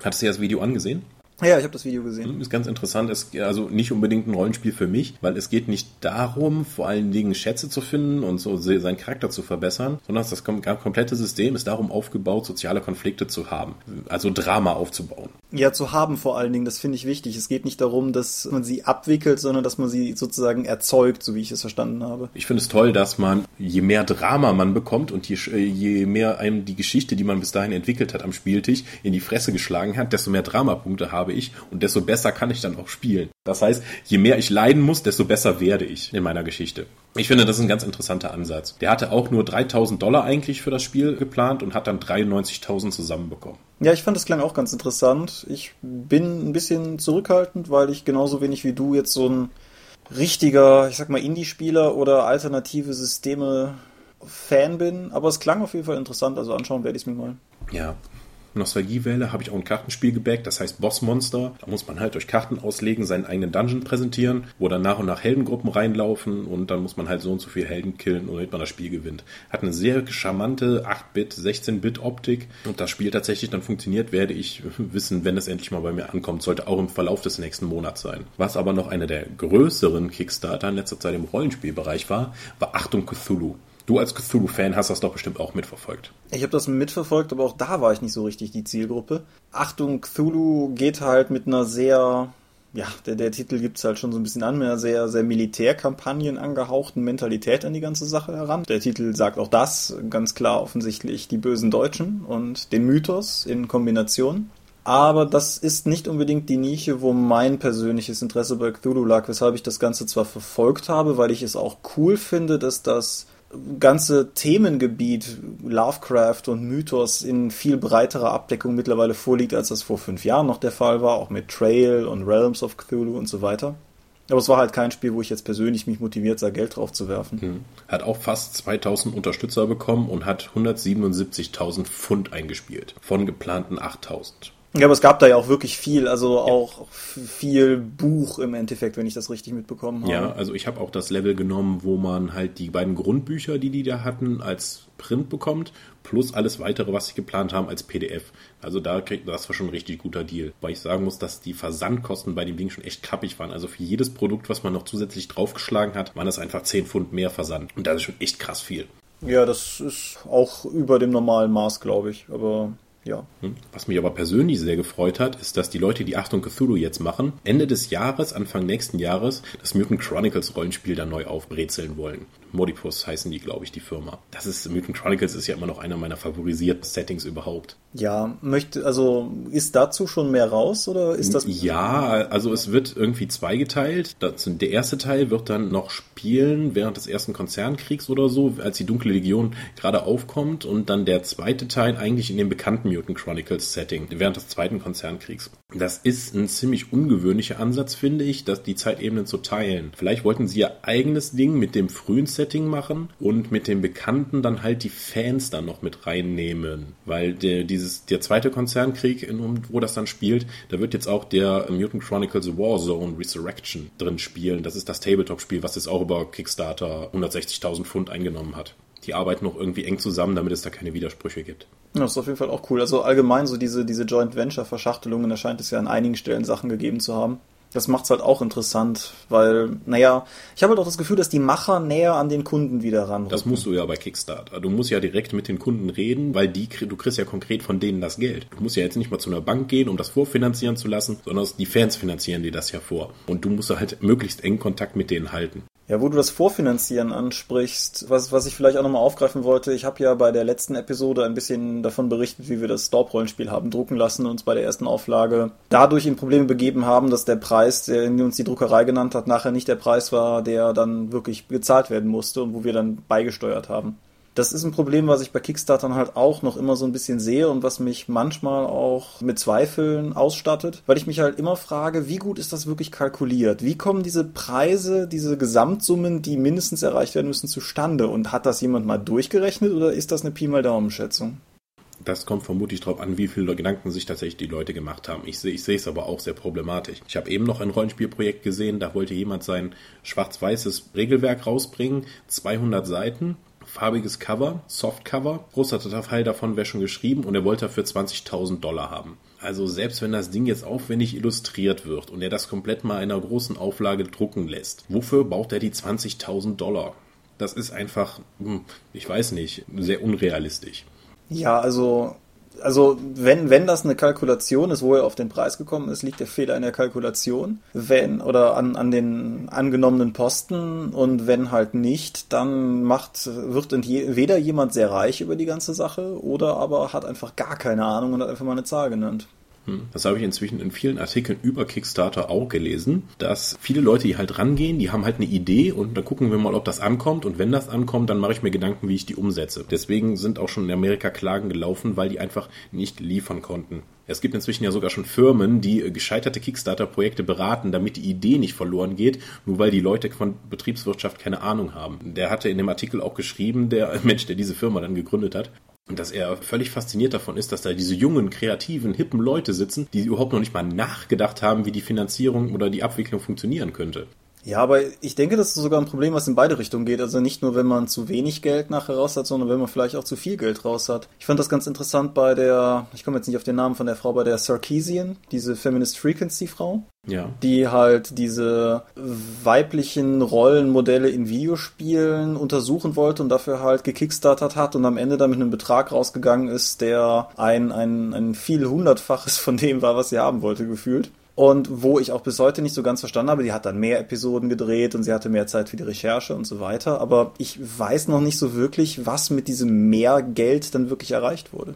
Speaker 3: Hattest du dir das Video angesehen?
Speaker 2: Ja, ich habe das Video gesehen.
Speaker 3: Ist ganz interessant. Ist also nicht unbedingt ein Rollenspiel für mich, weil es geht nicht darum, vor allen Dingen Schätze zu finden und so seinen Charakter zu verbessern, sondern das komplette System ist darum aufgebaut, soziale Konflikte zu haben, also Drama aufzubauen.
Speaker 2: Ja, zu haben vor allen Dingen, das finde ich wichtig. Es geht nicht darum, dass man sie abwickelt, sondern dass man sie sozusagen erzeugt, so wie ich es verstanden habe.
Speaker 3: Ich finde es toll, dass man, je mehr Drama man bekommt und je, je mehr einem die Geschichte, die man bis dahin entwickelt hat am Spieltisch, in die Fresse geschlagen hat, desto mehr Dramapunkte habe ich und desto besser kann ich dann auch spielen. Das heißt, je mehr ich leiden muss, desto besser werde ich in meiner Geschichte. Ich finde, das ist ein ganz interessanter Ansatz. Der hatte auch nur 3000 Dollar eigentlich für das Spiel geplant und hat dann 93.000 zusammenbekommen.
Speaker 2: Ja, ich fand das klang auch ganz interessant. Ich bin ein bisschen zurückhaltend, weil ich genauso wenig wie du jetzt so ein richtiger, ich sag mal, Indie-Spieler oder alternative Systeme Fan bin. Aber es klang auf jeden Fall interessant, also anschauen werde ich es mir mal.
Speaker 3: Ja, Nostalgiewelle habe ich auch ein Kartenspiel gebackt, das heißt Bossmonster. Da muss man halt durch Karten auslegen, seinen eigenen Dungeon präsentieren, wo dann nach und nach Heldengruppen reinlaufen und dann muss man halt so und so viele Helden killen, damit man das Spiel gewinnt. Hat eine sehr charmante 8-Bit, 16-Bit-Optik und das Spiel tatsächlich dann funktioniert, werde ich wissen, wenn es endlich mal bei mir ankommt. Sollte auch im Verlauf des nächsten Monats sein. Was aber noch einer der größeren Kickstarter in letzter Zeit im Rollenspielbereich war, war Achtung Cthulhu. Du als Cthulhu-Fan hast das doch bestimmt auch mitverfolgt.
Speaker 2: Ich habe das mitverfolgt, aber auch da war ich nicht so richtig die Zielgruppe. Achtung, Cthulhu geht halt mit einer sehr, ja, der, der Titel gibt's halt schon so ein bisschen an, mit einer sehr, sehr Militärkampagnen angehauchten Mentalität an die ganze Sache heran. Der Titel sagt auch das, ganz klar offensichtlich die bösen Deutschen und den Mythos in Kombination. Aber das ist nicht unbedingt die Nische, wo mein persönliches Interesse bei Cthulhu lag, weshalb ich das Ganze zwar verfolgt habe, weil ich es auch cool finde, dass das ganze Themengebiet Lovecraft und Mythos in viel breiterer Abdeckung mittlerweile vorliegt, als das vor fünf Jahren noch der Fall war, auch mit Trail und Realms of Cthulhu und so weiter. Aber es war halt kein Spiel, wo ich jetzt persönlich mich motiviert sah, Geld drauf zu werfen. Hm.
Speaker 3: Hat auch fast 2000 Unterstützer bekommen und hat 177.000 Pfund eingespielt von geplanten 8000.
Speaker 2: Ja, aber es gab da ja auch wirklich viel, also auch viel Buch im Endeffekt, wenn ich das richtig mitbekommen habe.
Speaker 3: Ja, also ich habe auch das Level genommen, wo man halt die beiden Grundbücher, die die da hatten, als Print bekommt, plus alles weitere, was sie geplant haben, als PDF. Also da kriegt das war schon ein richtig guter Deal. Weil ich sagen muss, dass die Versandkosten bei dem Ding schon echt kappig waren. Also für jedes Produkt, was man noch zusätzlich draufgeschlagen hat, waren das einfach 10 Pfund mehr Versand. Und das ist schon echt krass viel.
Speaker 2: Ja, das ist auch über dem normalen Maß, glaube ich. Aber ja.
Speaker 3: Hm? Was mich aber persönlich sehr gefreut hat, ist, dass die Leute, die Achtung Cthulhu jetzt machen, Ende des Jahres, Anfang nächsten Jahres, das Mutant Chronicles Rollenspiel dann neu aufbrezeln wollen. Modipus heißen die, glaube ich, die Firma. Das ist, Mutant Chronicles ist ja immer noch einer meiner favorisierten Settings überhaupt.
Speaker 2: Ja, möchte, also ist dazu schon mehr raus oder ist das?
Speaker 3: Ja, also es wird irgendwie zweigeteilt. Das, der erste Teil wird dann noch spielen während des ersten Konzernkriegs oder so, als die Dunkle Legion gerade aufkommt und dann der zweite Teil eigentlich in dem bekannten Mutant Chronicles Setting während des zweiten Konzernkriegs. Das ist ein ziemlich ungewöhnlicher Ansatz, finde ich, dass die Zeitebenen zu teilen. Vielleicht wollten sie ihr eigenes Ding mit dem frühen Setting machen und mit dem Bekannten dann halt die Fans dann noch mit reinnehmen. Weil der, dieses, der zweite Konzernkrieg, wo das dann spielt, da wird jetzt auch der Mutant Chronicles Warzone Resurrection drin spielen. Das ist das Tabletop-Spiel, was jetzt auch über Kickstarter 160.000 Pfund eingenommen hat die arbeiten noch irgendwie eng zusammen, damit es da keine Widersprüche gibt.
Speaker 2: Das ist auf jeden Fall auch cool. Also allgemein so diese, diese Joint Venture Verschachtelungen, da scheint es ja an einigen Stellen Sachen gegeben zu haben. Das macht es halt auch interessant, weil, naja, ich habe halt auch das Gefühl, dass die Macher näher an den Kunden wieder ran.
Speaker 3: Das musst du ja bei Kickstarter. Du musst ja direkt mit den Kunden reden, weil die, du kriegst ja konkret von denen das Geld. Du musst ja jetzt nicht mal zu einer Bank gehen, um das vorfinanzieren zu lassen, sondern die Fans finanzieren dir das ja vor. Und du musst halt möglichst engen Kontakt mit denen halten.
Speaker 2: Ja, wo du das Vorfinanzieren ansprichst, was, was ich vielleicht auch nochmal aufgreifen wollte, ich habe ja bei der letzten Episode ein bisschen davon berichtet, wie wir das Dorp-Rollenspiel haben drucken lassen und uns bei der ersten Auflage dadurch in Probleme begeben haben, dass der Preis, den uns die Druckerei genannt hat, nachher nicht der Preis war, der dann wirklich gezahlt werden musste und wo wir dann beigesteuert haben das ist ein Problem, was ich bei Kickstartern halt auch noch immer so ein bisschen sehe und was mich manchmal auch mit Zweifeln ausstattet, weil ich mich halt immer frage, wie gut ist das wirklich kalkuliert? Wie kommen diese Preise, diese Gesamtsummen, die mindestens erreicht werden müssen, zustande? Und hat das jemand mal durchgerechnet oder ist das eine Pi mal Daumen-Schätzung?
Speaker 3: Das kommt vermutlich darauf an, wie viele Gedanken sich tatsächlich die Leute gemacht haben. Ich ich sehe es aber auch sehr problematisch. Ich habe eben noch ein Rollenspielprojekt gesehen, da wollte jemand sein schwarz-weißes Regelwerk rausbringen, 200 Seiten, farbiges Cover, Softcover. Großer Teil davon wäre schon geschrieben und er wollte dafür 20.000 Dollar haben. Also selbst wenn das Ding jetzt aufwendig illustriert wird und er das komplett mal in einer großen Auflage drucken lässt, wofür baut er die 20.000 Dollar? Das ist einfach, hm, ich weiß nicht, sehr unrealistisch.
Speaker 2: Ja, also also wenn, wenn das eine Kalkulation ist, wo er auf den Preis gekommen ist, liegt der Fehler in der Kalkulation. Wenn, oder an, an den angenommenen Posten und wenn halt nicht, dann macht, wird weder jemand sehr reich über die ganze Sache oder aber hat einfach gar keine Ahnung und hat einfach mal eine Zahl genannt.
Speaker 3: Das habe ich inzwischen in vielen Artikeln über Kickstarter auch gelesen, dass viele Leute, die halt rangehen, die haben halt eine Idee und dann gucken wir mal, ob das ankommt und wenn das ankommt, dann mache ich mir Gedanken, wie ich die umsetze. Deswegen sind auch schon in Amerika Klagen gelaufen, weil die einfach nicht liefern konnten. Es gibt inzwischen ja sogar schon Firmen, die gescheiterte Kickstarter-Projekte beraten, damit die Idee nicht verloren geht, nur weil die Leute von Betriebswirtschaft keine Ahnung haben. Der hatte in dem Artikel auch geschrieben, der Mensch, der diese Firma dann gegründet hat, und dass er völlig fasziniert davon ist, dass da diese jungen, kreativen, hippen Leute sitzen, die überhaupt noch nicht mal nachgedacht haben, wie die Finanzierung oder die Abwicklung funktionieren könnte.
Speaker 2: Ja, aber ich denke, das ist sogar ein Problem, was in beide Richtungen geht. Also nicht nur, wenn man zu wenig Geld nachher raus hat, sondern wenn man vielleicht auch zu viel Geld raus hat. Ich fand das ganz interessant bei der, ich komme jetzt nicht auf den Namen von der Frau, bei der Sarkeesian, diese Feminist Frequency Frau.
Speaker 3: Ja.
Speaker 2: Die halt diese weiblichen Rollenmodelle in Videospielen untersuchen wollte und dafür halt gekickstartert hat und am Ende damit einem Betrag rausgegangen ist, der ein, ein, ein viel hundertfaches von dem war, was sie haben wollte, gefühlt. Und wo ich auch bis heute nicht so ganz verstanden habe, die hat dann mehr Episoden gedreht und sie hatte mehr Zeit für die Recherche und so weiter. Aber ich weiß noch nicht so wirklich, was mit diesem mehr Geld dann wirklich erreicht wurde.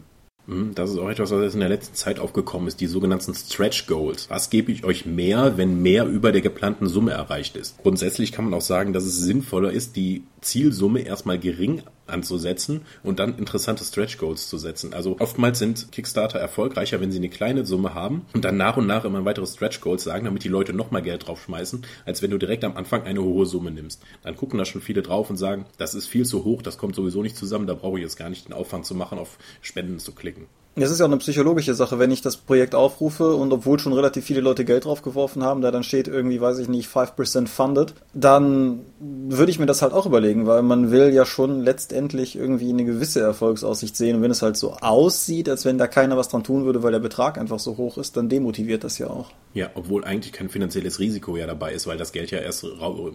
Speaker 3: Hm, das ist auch etwas, was in der letzten Zeit aufgekommen ist, die sogenannten Stretch Goals. Was gebe ich euch mehr, wenn mehr über der geplanten Summe erreicht ist? Grundsätzlich kann man auch sagen, dass es sinnvoller ist, die Zielsumme erstmal gering anzusetzen und dann interessante Stretch Goals zu setzen. Also oftmals sind Kickstarter erfolgreicher, wenn sie eine kleine Summe haben und dann nach und nach immer weitere Stretch Goals sagen, damit die Leute nochmal Geld draufschmeißen, als wenn du direkt am Anfang eine hohe Summe nimmst. Dann gucken da schon viele drauf und sagen, das ist viel zu hoch, das kommt sowieso nicht zusammen, da brauche ich jetzt gar nicht den Aufwand zu machen, auf Spenden zu klicken.
Speaker 2: Das ist ja auch eine psychologische Sache, wenn ich das Projekt aufrufe und obwohl schon relativ viele Leute Geld draufgeworfen haben, da dann steht irgendwie, weiß ich nicht, 5% funded, dann würde ich mir das halt auch überlegen, weil man will ja schon letztendlich irgendwie eine gewisse Erfolgsaussicht sehen und wenn es halt so aussieht, als wenn da keiner was dran tun würde, weil der Betrag einfach so hoch ist, dann demotiviert das ja auch.
Speaker 3: Ja, obwohl eigentlich kein finanzielles Risiko ja dabei ist, weil das Geld ja erst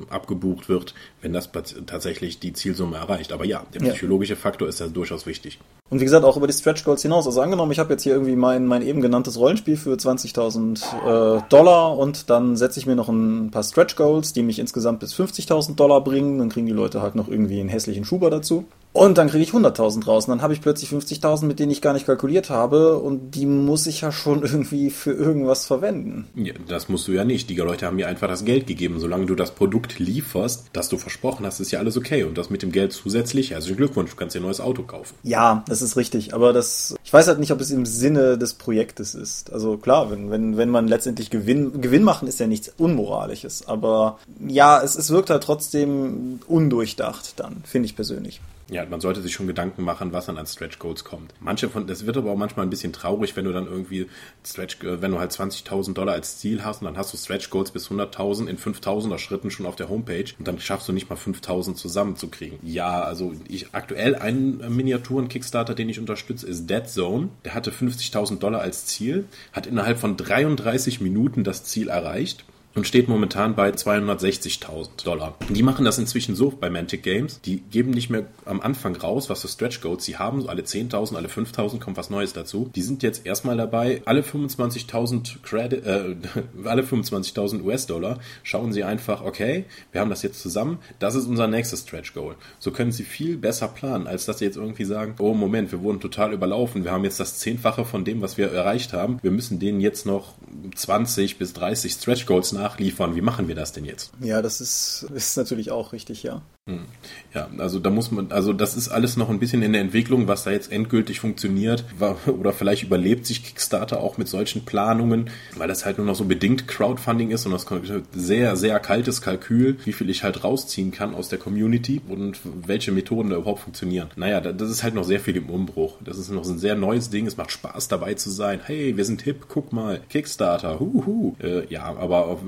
Speaker 3: abgebucht wird, wenn das tatsächlich die Zielsumme erreicht. Aber ja, der psychologische ja. Faktor ist ja durchaus wichtig.
Speaker 2: Und wie gesagt, auch über die Stretch Goals hinaus. Also angenommen, ich habe jetzt hier irgendwie mein, mein eben genanntes Rollenspiel für 20.000 äh, Dollar und dann setze ich mir noch ein paar Stretch Goals, die mich insgesamt bis 50.000 Dollar bringen. Dann kriegen die Leute halt noch irgendwie einen hässlichen Schuber dazu. Und dann kriege ich 100.000 raus. Und dann habe ich plötzlich 50.000, mit denen ich gar nicht kalkuliert habe. Und die muss ich ja schon irgendwie für irgendwas verwenden.
Speaker 3: Ja, das musst du ja nicht. Die Leute haben mir einfach das Geld gegeben. Solange du das Produkt lieferst, das du versprochen hast, ist ja alles okay. Und das mit dem Geld zusätzlich, also Glückwunsch, du kannst dir ein neues Auto kaufen.
Speaker 2: Ja, das ist richtig. Aber das, ich weiß halt nicht, ob es im Sinne des Projektes ist. Also klar, wenn, wenn, wenn man letztendlich Gewinn, Gewinn machen, ist ja nichts Unmoralisches. Aber ja, es, es wirkt halt trotzdem undurchdacht dann, finde ich persönlich.
Speaker 3: Ja, man sollte sich schon Gedanken machen, was dann an Stretch Goals kommt. Manche von, das wird aber auch manchmal ein bisschen traurig, wenn du dann irgendwie Stretch, äh, wenn du halt 20.000 Dollar als Ziel hast und dann hast du Stretch Goals bis 100.000 in 5.000er Schritten schon auf der Homepage und dann schaffst du nicht mal 5.000 zusammenzukriegen. Ja, also ich aktuell einen Miniaturen Kickstarter, den ich unterstütze, ist Dead Zone. Der hatte 50.000 Dollar als Ziel, hat innerhalb von 33 Minuten das Ziel erreicht und steht momentan bei 260.000 Dollar. Die machen das inzwischen so bei Mantic Games. Die geben nicht mehr am Anfang raus, was für Stretch Goals sie haben. So alle 10.000, alle 5.000 kommt was Neues dazu. Die sind jetzt erstmal dabei, alle 25.000 Credit, äh, alle 25.000 US-Dollar schauen sie einfach, okay, wir haben das jetzt zusammen. Das ist unser nächstes Stretch Goal. So können sie viel besser planen, als dass sie jetzt irgendwie sagen, oh Moment, wir wurden total überlaufen. Wir haben jetzt das Zehnfache von dem, was wir erreicht haben. Wir müssen denen jetzt noch 20 bis 30 Stretch Goals nach nachliefern. Wie machen wir das denn jetzt?
Speaker 2: Ja, das ist, ist natürlich auch richtig, ja.
Speaker 3: Hm. Ja, also da muss man, also das ist alles noch ein bisschen in der Entwicklung, was da jetzt endgültig funktioniert. Oder vielleicht überlebt sich Kickstarter auch mit solchen Planungen, weil das halt nur noch so bedingt Crowdfunding ist und das sehr, sehr kaltes Kalkül, wie viel ich halt rausziehen kann aus der Community und welche Methoden da überhaupt funktionieren. Naja, das ist halt noch sehr viel im Umbruch. Das ist noch ein sehr neues Ding. Es macht Spaß dabei zu sein. Hey, wir sind hip, guck mal, Kickstarter, huhu. Äh, ja, aber auf,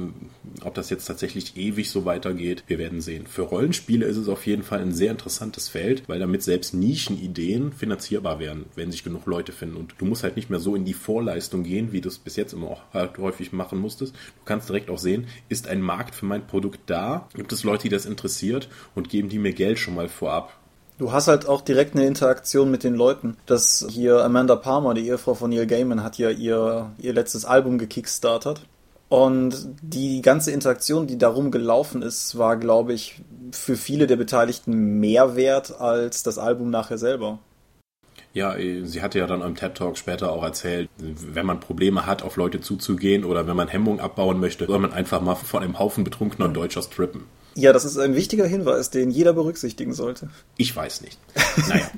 Speaker 3: ob das jetzt tatsächlich ewig so weitergeht, wir werden sehen. Für Rollenspiele ist es auf jeden Fall ein sehr interessantes Feld, weil damit selbst Nischenideen finanzierbar werden, wenn sich genug Leute finden. Und du musst halt nicht mehr so in die Vorleistung gehen, wie du es bis jetzt immer auch halt häufig machen musstest. Du kannst direkt auch sehen, ist ein Markt für mein Produkt da? Gibt es Leute, die das interessiert und geben die mir Geld schon mal vorab?
Speaker 2: Du hast halt auch direkt eine Interaktion mit den Leuten. Das hier Amanda Palmer, die Ehefrau von Neil Gaiman, hat ja ihr, ihr letztes Album gekickstartet. Und die ganze Interaktion, die darum gelaufen ist, war, glaube ich, für viele der Beteiligten mehr wert als das Album nachher selber.
Speaker 3: Ja, sie hatte ja dann im TED Talk später auch erzählt, wenn man Probleme hat, auf Leute zuzugehen oder wenn man Hemmung abbauen möchte, soll man einfach mal von einem Haufen betrunkener Deutscher strippen.
Speaker 2: Ja, das ist ein wichtiger Hinweis, den jeder berücksichtigen sollte.
Speaker 3: Ich weiß nicht. Naja,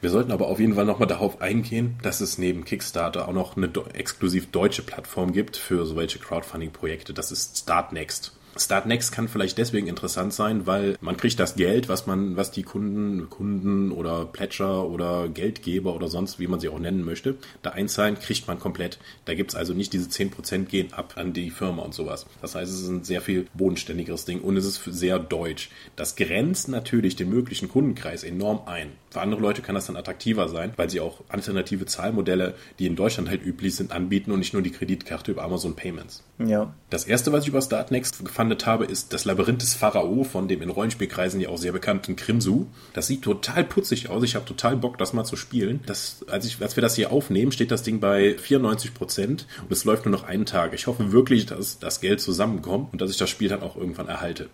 Speaker 3: wir sollten aber auf jeden Fall nochmal darauf eingehen, dass es neben Kickstarter auch noch eine exklusiv deutsche Plattform gibt für solche Crowdfunding-Projekte. Das ist Startnext. Startnext kann vielleicht deswegen interessant sein, weil man kriegt das Geld, was man, was die Kunden, Kunden oder Pledger oder Geldgeber oder sonst, wie man sie auch nennen möchte, da einzahlen, kriegt man komplett. Da gibt's also nicht diese 10% gehen ab an die Firma und sowas. Das heißt, es ist ein sehr viel bodenständigeres Ding und es ist sehr deutsch. Das grenzt natürlich den möglichen Kundenkreis enorm ein. Für andere Leute kann das dann attraktiver sein, weil sie auch alternative Zahlmodelle, die in Deutschland halt üblich sind, anbieten und nicht nur die Kreditkarte über Amazon Payments.
Speaker 2: Ja.
Speaker 3: Das erste, was ich über Startnext gefandet habe, ist das Labyrinth des Pharao von dem in Rollenspielkreisen ja auch sehr bekannten Krimsu. Das sieht total putzig aus. Ich habe total Bock, das mal zu spielen. Das, als, ich, als wir das hier aufnehmen, steht das Ding bei 94 Prozent und es läuft nur noch einen Tag. Ich hoffe wirklich, dass das Geld zusammenkommt und dass ich das Spiel dann auch irgendwann erhalte.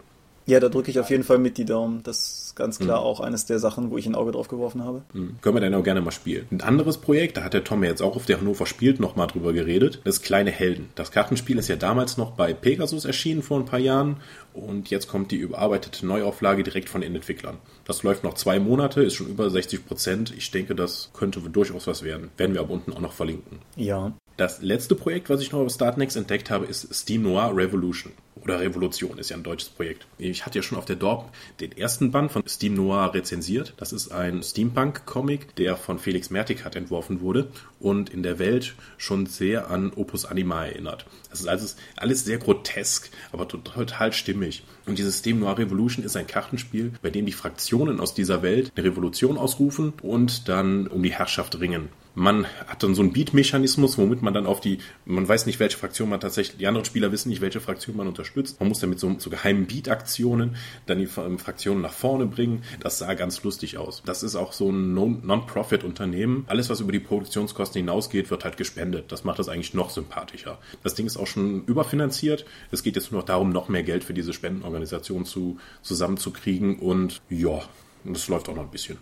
Speaker 2: Ja, da drücke ich auf jeden Fall mit die Daumen. Das ist ganz klar mhm. auch eines der Sachen, wo ich ein Auge drauf geworfen habe.
Speaker 3: Mhm. Können wir dann auch gerne mal spielen. Ein anderes Projekt, da hat der Tom ja jetzt auch auf der Hannover spielt nochmal drüber geredet, das ist Kleine Helden. Das Kartenspiel ist ja damals noch bei Pegasus erschienen vor ein paar Jahren und jetzt kommt die überarbeitete Neuauflage direkt von den Entwicklern. Das läuft noch zwei Monate, ist schon über 60 Prozent. Ich denke, das könnte durchaus was werden. Werden wir aber unten auch noch verlinken.
Speaker 2: Ja.
Speaker 3: Das letzte Projekt, was ich noch auf Startnext entdeckt habe, ist Steam Noir Revolution. Oder Revolution ist ja ein deutsches Projekt. Ich hatte ja schon auf der Dorp den ersten Band von Steam Noir rezensiert. Das ist ein Steampunk-Comic, der von Felix Mertikat entworfen wurde und in der Welt schon sehr an Opus Anima erinnert. Das ist alles, alles sehr grotesk, aber total stimmig. Und dieses Steam Noir Revolution ist ein Kartenspiel, bei dem die Fraktionen aus dieser Welt eine Revolution ausrufen und dann um die Herrschaft ringen. Man hat dann so einen Beat-Mechanismus, womit man dann auf die, man weiß nicht, welche Fraktion man tatsächlich, die anderen Spieler wissen nicht, welche Fraktion man unterstützt. Man muss dann mit so, so geheimen Beat-Aktionen dann die ähm, Fraktionen nach vorne bringen. Das sah ganz lustig aus. Das ist auch so ein Non-Profit-Unternehmen. Alles, was über die Produktionskosten hinausgeht, wird halt gespendet. Das macht das eigentlich noch sympathischer. Das Ding ist auch schon überfinanziert. Es geht jetzt nur noch darum, noch mehr Geld für diese Spendenorganisation zu, zusammenzukriegen und ja, das läuft auch noch ein bisschen.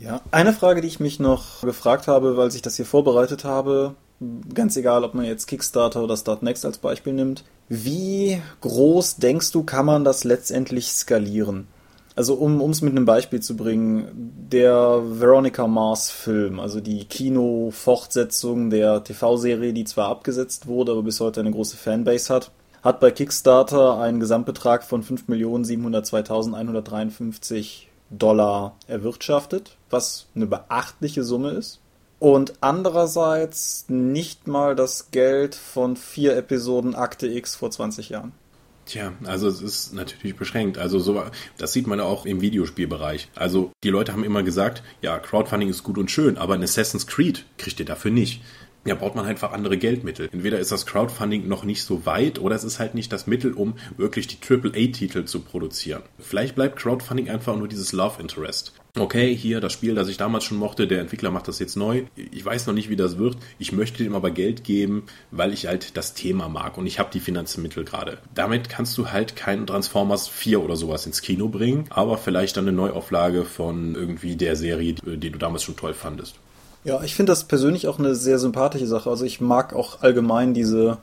Speaker 2: Ja, eine Frage, die ich mich noch gefragt habe, weil ich das hier vorbereitet habe, ganz egal, ob man jetzt Kickstarter oder Startnext als Beispiel nimmt, wie groß denkst du, kann man das letztendlich skalieren? Also um es mit einem Beispiel zu bringen, der Veronica Mars Film, also die Kino-Fortsetzung der TV-Serie, die zwar abgesetzt wurde, aber bis heute eine große Fanbase hat, hat bei Kickstarter einen Gesamtbetrag von 5.702.153 Dollar erwirtschaftet, was eine beachtliche Summe ist. Und andererseits nicht mal das Geld von vier Episoden Akte X vor 20 Jahren.
Speaker 3: Tja, also es ist natürlich beschränkt. Also so, das sieht man auch im Videospielbereich. Also die Leute haben immer gesagt, ja, Crowdfunding ist gut und schön, aber ein Assassin's Creed kriegt ihr dafür nicht ja, braucht man einfach andere Geldmittel. Entweder ist das Crowdfunding noch nicht so weit oder es ist halt nicht das Mittel, um wirklich die AAA-Titel zu produzieren. Vielleicht bleibt Crowdfunding einfach nur dieses Love Interest. Okay, hier das Spiel, das ich damals schon mochte, der Entwickler macht das jetzt neu. Ich weiß noch nicht, wie das wird. Ich möchte ihm aber Geld geben, weil ich halt das Thema mag und ich habe die Finanzmittel gerade. Damit kannst du halt keinen Transformers 4 oder sowas ins Kino bringen, aber vielleicht dann eine Neuauflage von irgendwie der Serie, die du damals schon toll fandest.
Speaker 2: Ja, ich finde das persönlich auch eine sehr sympathische Sache. Also ich mag auch allgemein diese,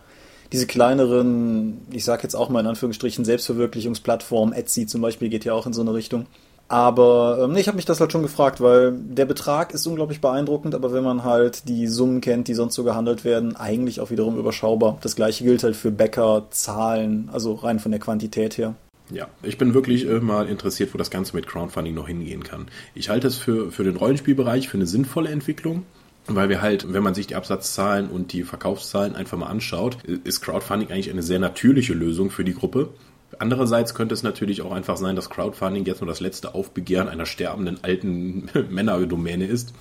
Speaker 2: diese kleineren, ich sage jetzt auch mal in Anführungsstrichen, Selbstverwirklichungsplattformen. Etsy zum Beispiel geht ja auch in so eine Richtung. Aber ähm, nee, ich habe mich das halt schon gefragt, weil der Betrag ist unglaublich beeindruckend, aber wenn man halt die Summen kennt, die sonst so gehandelt werden, eigentlich auch wiederum überschaubar. Das gleiche gilt halt für Bäcker, Zahlen, also rein von der Quantität her.
Speaker 3: Ja, ich bin wirklich äh, mal interessiert, wo das Ganze mit Crowdfunding noch hingehen kann. Ich halte es für, für den Rollenspielbereich für eine sinnvolle Entwicklung. Weil wir halt, wenn man sich die Absatzzahlen und die Verkaufszahlen einfach mal anschaut, ist Crowdfunding eigentlich eine sehr natürliche Lösung für die Gruppe. Andererseits könnte es natürlich auch einfach sein, dass Crowdfunding jetzt nur das letzte Aufbegehren einer sterbenden alten Männerdomäne ist,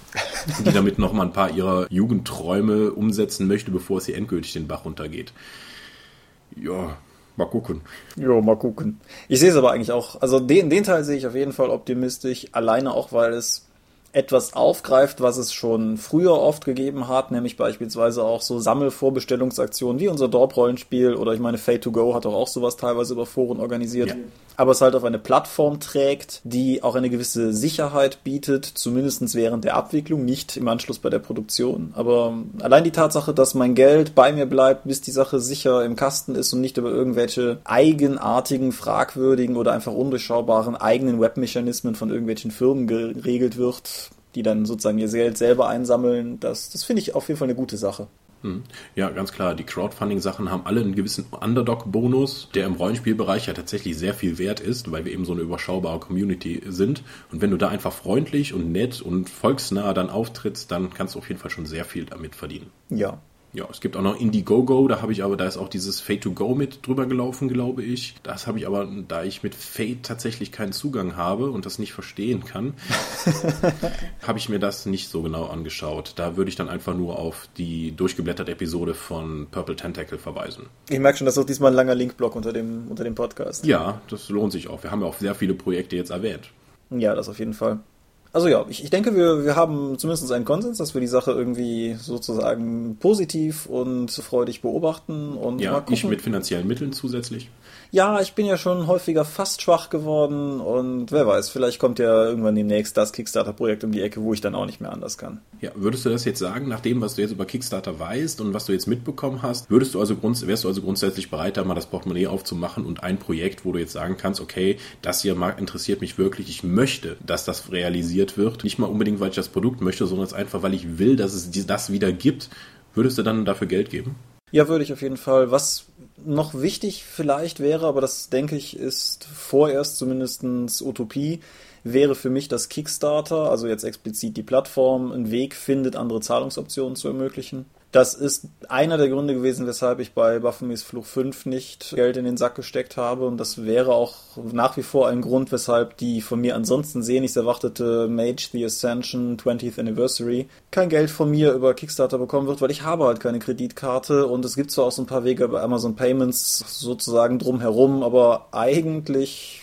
Speaker 3: die damit nochmal ein paar ihrer Jugendträume umsetzen möchte, bevor es hier endgültig den Bach runtergeht. Ja, Mal gucken.
Speaker 2: Ja, mal gucken. Ich sehe es aber eigentlich auch, also den, den Teil sehe ich auf jeden Fall optimistisch, alleine auch, weil es etwas aufgreift, was es schon früher oft gegeben hat, nämlich beispielsweise auch so Sammelvorbestellungsaktionen wie unser Dorp-Rollenspiel oder ich meine Fate to Go hat auch, auch sowas teilweise über Foren organisiert. Ja. Aber es halt auf eine Plattform trägt, die auch eine gewisse Sicherheit bietet, zumindest während der Abwicklung, nicht im Anschluss bei der Produktion. Aber allein die Tatsache, dass mein Geld bei mir bleibt, bis die Sache sicher im Kasten ist und nicht über irgendwelche eigenartigen, fragwürdigen oder einfach undurchschaubaren eigenen Webmechanismen von irgendwelchen Firmen geregelt wird, die dann sozusagen ihr Geld selber einsammeln. Das, das finde ich auf jeden Fall eine gute Sache.
Speaker 3: Hm. Ja, ganz klar. Die Crowdfunding-Sachen haben alle einen gewissen Underdog-Bonus, der im Rollenspielbereich ja tatsächlich sehr viel wert ist, weil wir eben so eine überschaubare Community sind. Und wenn du da einfach freundlich und nett und volksnah dann auftrittst, dann kannst du auf jeden Fall schon sehr viel damit verdienen.
Speaker 2: Ja,
Speaker 3: ja, es gibt auch noch Indiegogo, da habe ich aber, da ist auch dieses Fate to Go mit drüber gelaufen, glaube ich. Das habe ich aber, da ich mit Fate tatsächlich keinen Zugang habe und das nicht verstehen kann, habe ich mir das nicht so genau angeschaut. Da würde ich dann einfach nur auf die durchgeblätterte Episode von Purple Tentacle verweisen.
Speaker 2: Ich merke schon, das ist auch diesmal ein langer Linkblock unter dem, unter dem Podcast.
Speaker 3: Ja, das lohnt sich auch. Wir haben ja auch sehr viele Projekte jetzt erwähnt.
Speaker 2: Ja, das auf jeden Fall. Also ja, ich, ich denke, wir, wir haben zumindest einen Konsens, dass wir die Sache irgendwie sozusagen positiv und freudig beobachten und
Speaker 3: ja, ich mit finanziellen Mitteln zusätzlich
Speaker 2: ja, ich bin ja schon häufiger fast schwach geworden und wer weiß, vielleicht kommt ja irgendwann demnächst das Kickstarter-Projekt um die Ecke, wo ich dann auch nicht mehr anders kann.
Speaker 3: Ja, würdest du das jetzt sagen, nach dem, was du jetzt über Kickstarter weißt und was du jetzt mitbekommen hast, würdest du also grunds wärst du also grundsätzlich bereit, da mal das Portemonnaie aufzumachen und ein Projekt, wo du jetzt sagen kannst, okay, das hier interessiert mich wirklich, ich möchte, dass das realisiert wird. Nicht mal unbedingt, weil ich das Produkt möchte, sondern einfach, weil ich will, dass es das wieder gibt. Würdest du dann dafür Geld geben?
Speaker 2: Ja, würde ich auf jeden Fall. Was noch wichtig vielleicht wäre, aber das denke ich ist vorerst zumindest Utopie, wäre für mich, dass Kickstarter, also jetzt explizit die Plattform, einen Weg findet, andere Zahlungsoptionen zu ermöglichen. Das ist einer der Gründe gewesen, weshalb ich bei Baphomets Fluch 5 nicht Geld in den Sack gesteckt habe. Und das wäre auch nach wie vor ein Grund, weshalb die von mir ansonsten sehnlichst erwartete Mage the Ascension 20th Anniversary kein Geld von mir über Kickstarter bekommen wird, weil ich habe halt keine Kreditkarte und es gibt zwar auch so ein paar Wege bei Amazon Payments sozusagen drumherum, aber eigentlich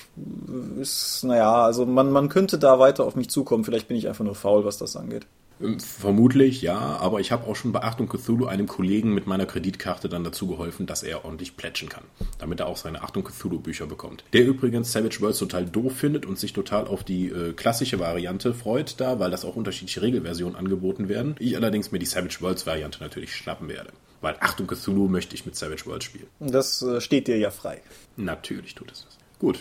Speaker 2: ist, naja, also man, man könnte da weiter auf mich zukommen. Vielleicht bin ich einfach nur faul, was das angeht.
Speaker 3: Ähm, vermutlich, ja, aber ich habe auch schon bei Achtung Cthulhu einem Kollegen mit meiner Kreditkarte dann dazu geholfen, dass er ordentlich plätschen kann, damit er auch seine Achtung Cthulhu Bücher bekommt. Der übrigens Savage Worlds total doof findet und sich total auf die äh, klassische Variante freut da, weil das auch unterschiedliche Regelversionen angeboten werden. Ich allerdings mir die Savage Worlds Variante natürlich schnappen werde. Weil Achtung Cthulhu möchte ich mit Savage Worlds spielen.
Speaker 2: Das äh, steht dir ja frei.
Speaker 3: Natürlich tut es das. Gut,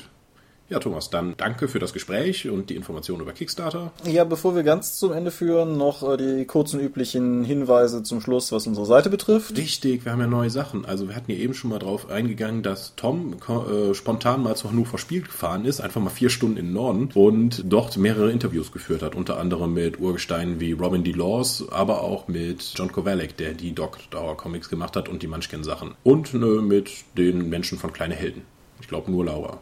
Speaker 3: ja, Thomas, dann danke für das Gespräch und die Informationen über Kickstarter.
Speaker 2: Ja, bevor wir ganz zum Ende führen, noch äh, die kurzen üblichen Hinweise zum Schluss, was unsere Seite betrifft.
Speaker 3: Richtig, wir haben ja neue Sachen. Also wir hatten ja eben schon mal drauf eingegangen, dass Tom äh, spontan mal zu Hannover Spiel gefahren ist, einfach mal vier Stunden in den Norden und dort mehrere Interviews geführt hat, unter anderem mit Urgesteinen wie Robin D. Laws, aber auch mit John Kowalek, der die Doc Dauer Comics gemacht hat und die Munchkin-Sachen. Und ne, mit den Menschen von Kleine Helden. Ich glaube nur Laura.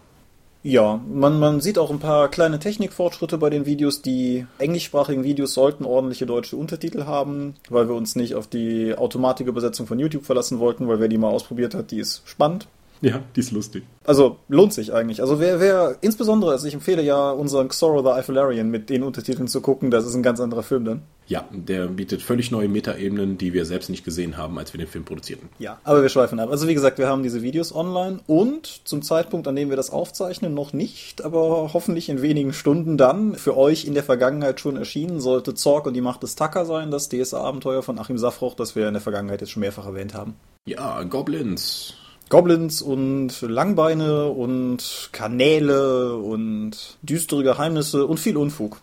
Speaker 2: Ja, man, man sieht auch ein paar kleine Technikfortschritte bei den Videos. Die englischsprachigen Videos sollten ordentliche deutsche Untertitel haben, weil wir uns nicht auf die Automatikübersetzung von YouTube verlassen wollten, weil wer die mal ausprobiert hat, die ist spannend.
Speaker 3: Ja, die ist lustig.
Speaker 2: Also lohnt sich eigentlich. Also wer, wer, insbesondere, also ich empfehle ja unseren Xoro the Eiffelarian mit den Untertiteln zu gucken, das ist ein ganz anderer Film dann.
Speaker 3: Ja, der bietet völlig neue Metaebenen, die wir selbst nicht gesehen haben, als wir den Film produzierten.
Speaker 2: Ja, aber wir schweifen ab. Also wie gesagt, wir haben diese Videos online und zum Zeitpunkt, an dem wir das aufzeichnen, noch nicht, aber hoffentlich in wenigen Stunden dann für euch in der Vergangenheit schon erschienen, sollte Zorg und die Macht des Tucker sein, das DSA-Abenteuer von Achim Safroch, das wir in der Vergangenheit jetzt schon mehrfach erwähnt haben.
Speaker 3: Ja, Goblins.
Speaker 2: Goblins und Langbeine und Kanäle und düstere Geheimnisse und viel Unfug.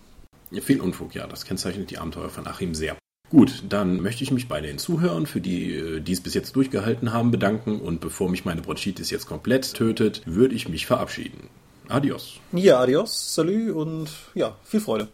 Speaker 3: Ja, viel Unfug, ja, das kennzeichnet die Abenteuer von Achim sehr. Gut, dann möchte ich mich bei den Zuhörern, für die, die es bis jetzt durchgehalten haben, bedanken und bevor mich meine Bronchitis jetzt komplett tötet, würde ich mich verabschieden. Adios.
Speaker 2: Ja, adios, salut und ja, viel Freude.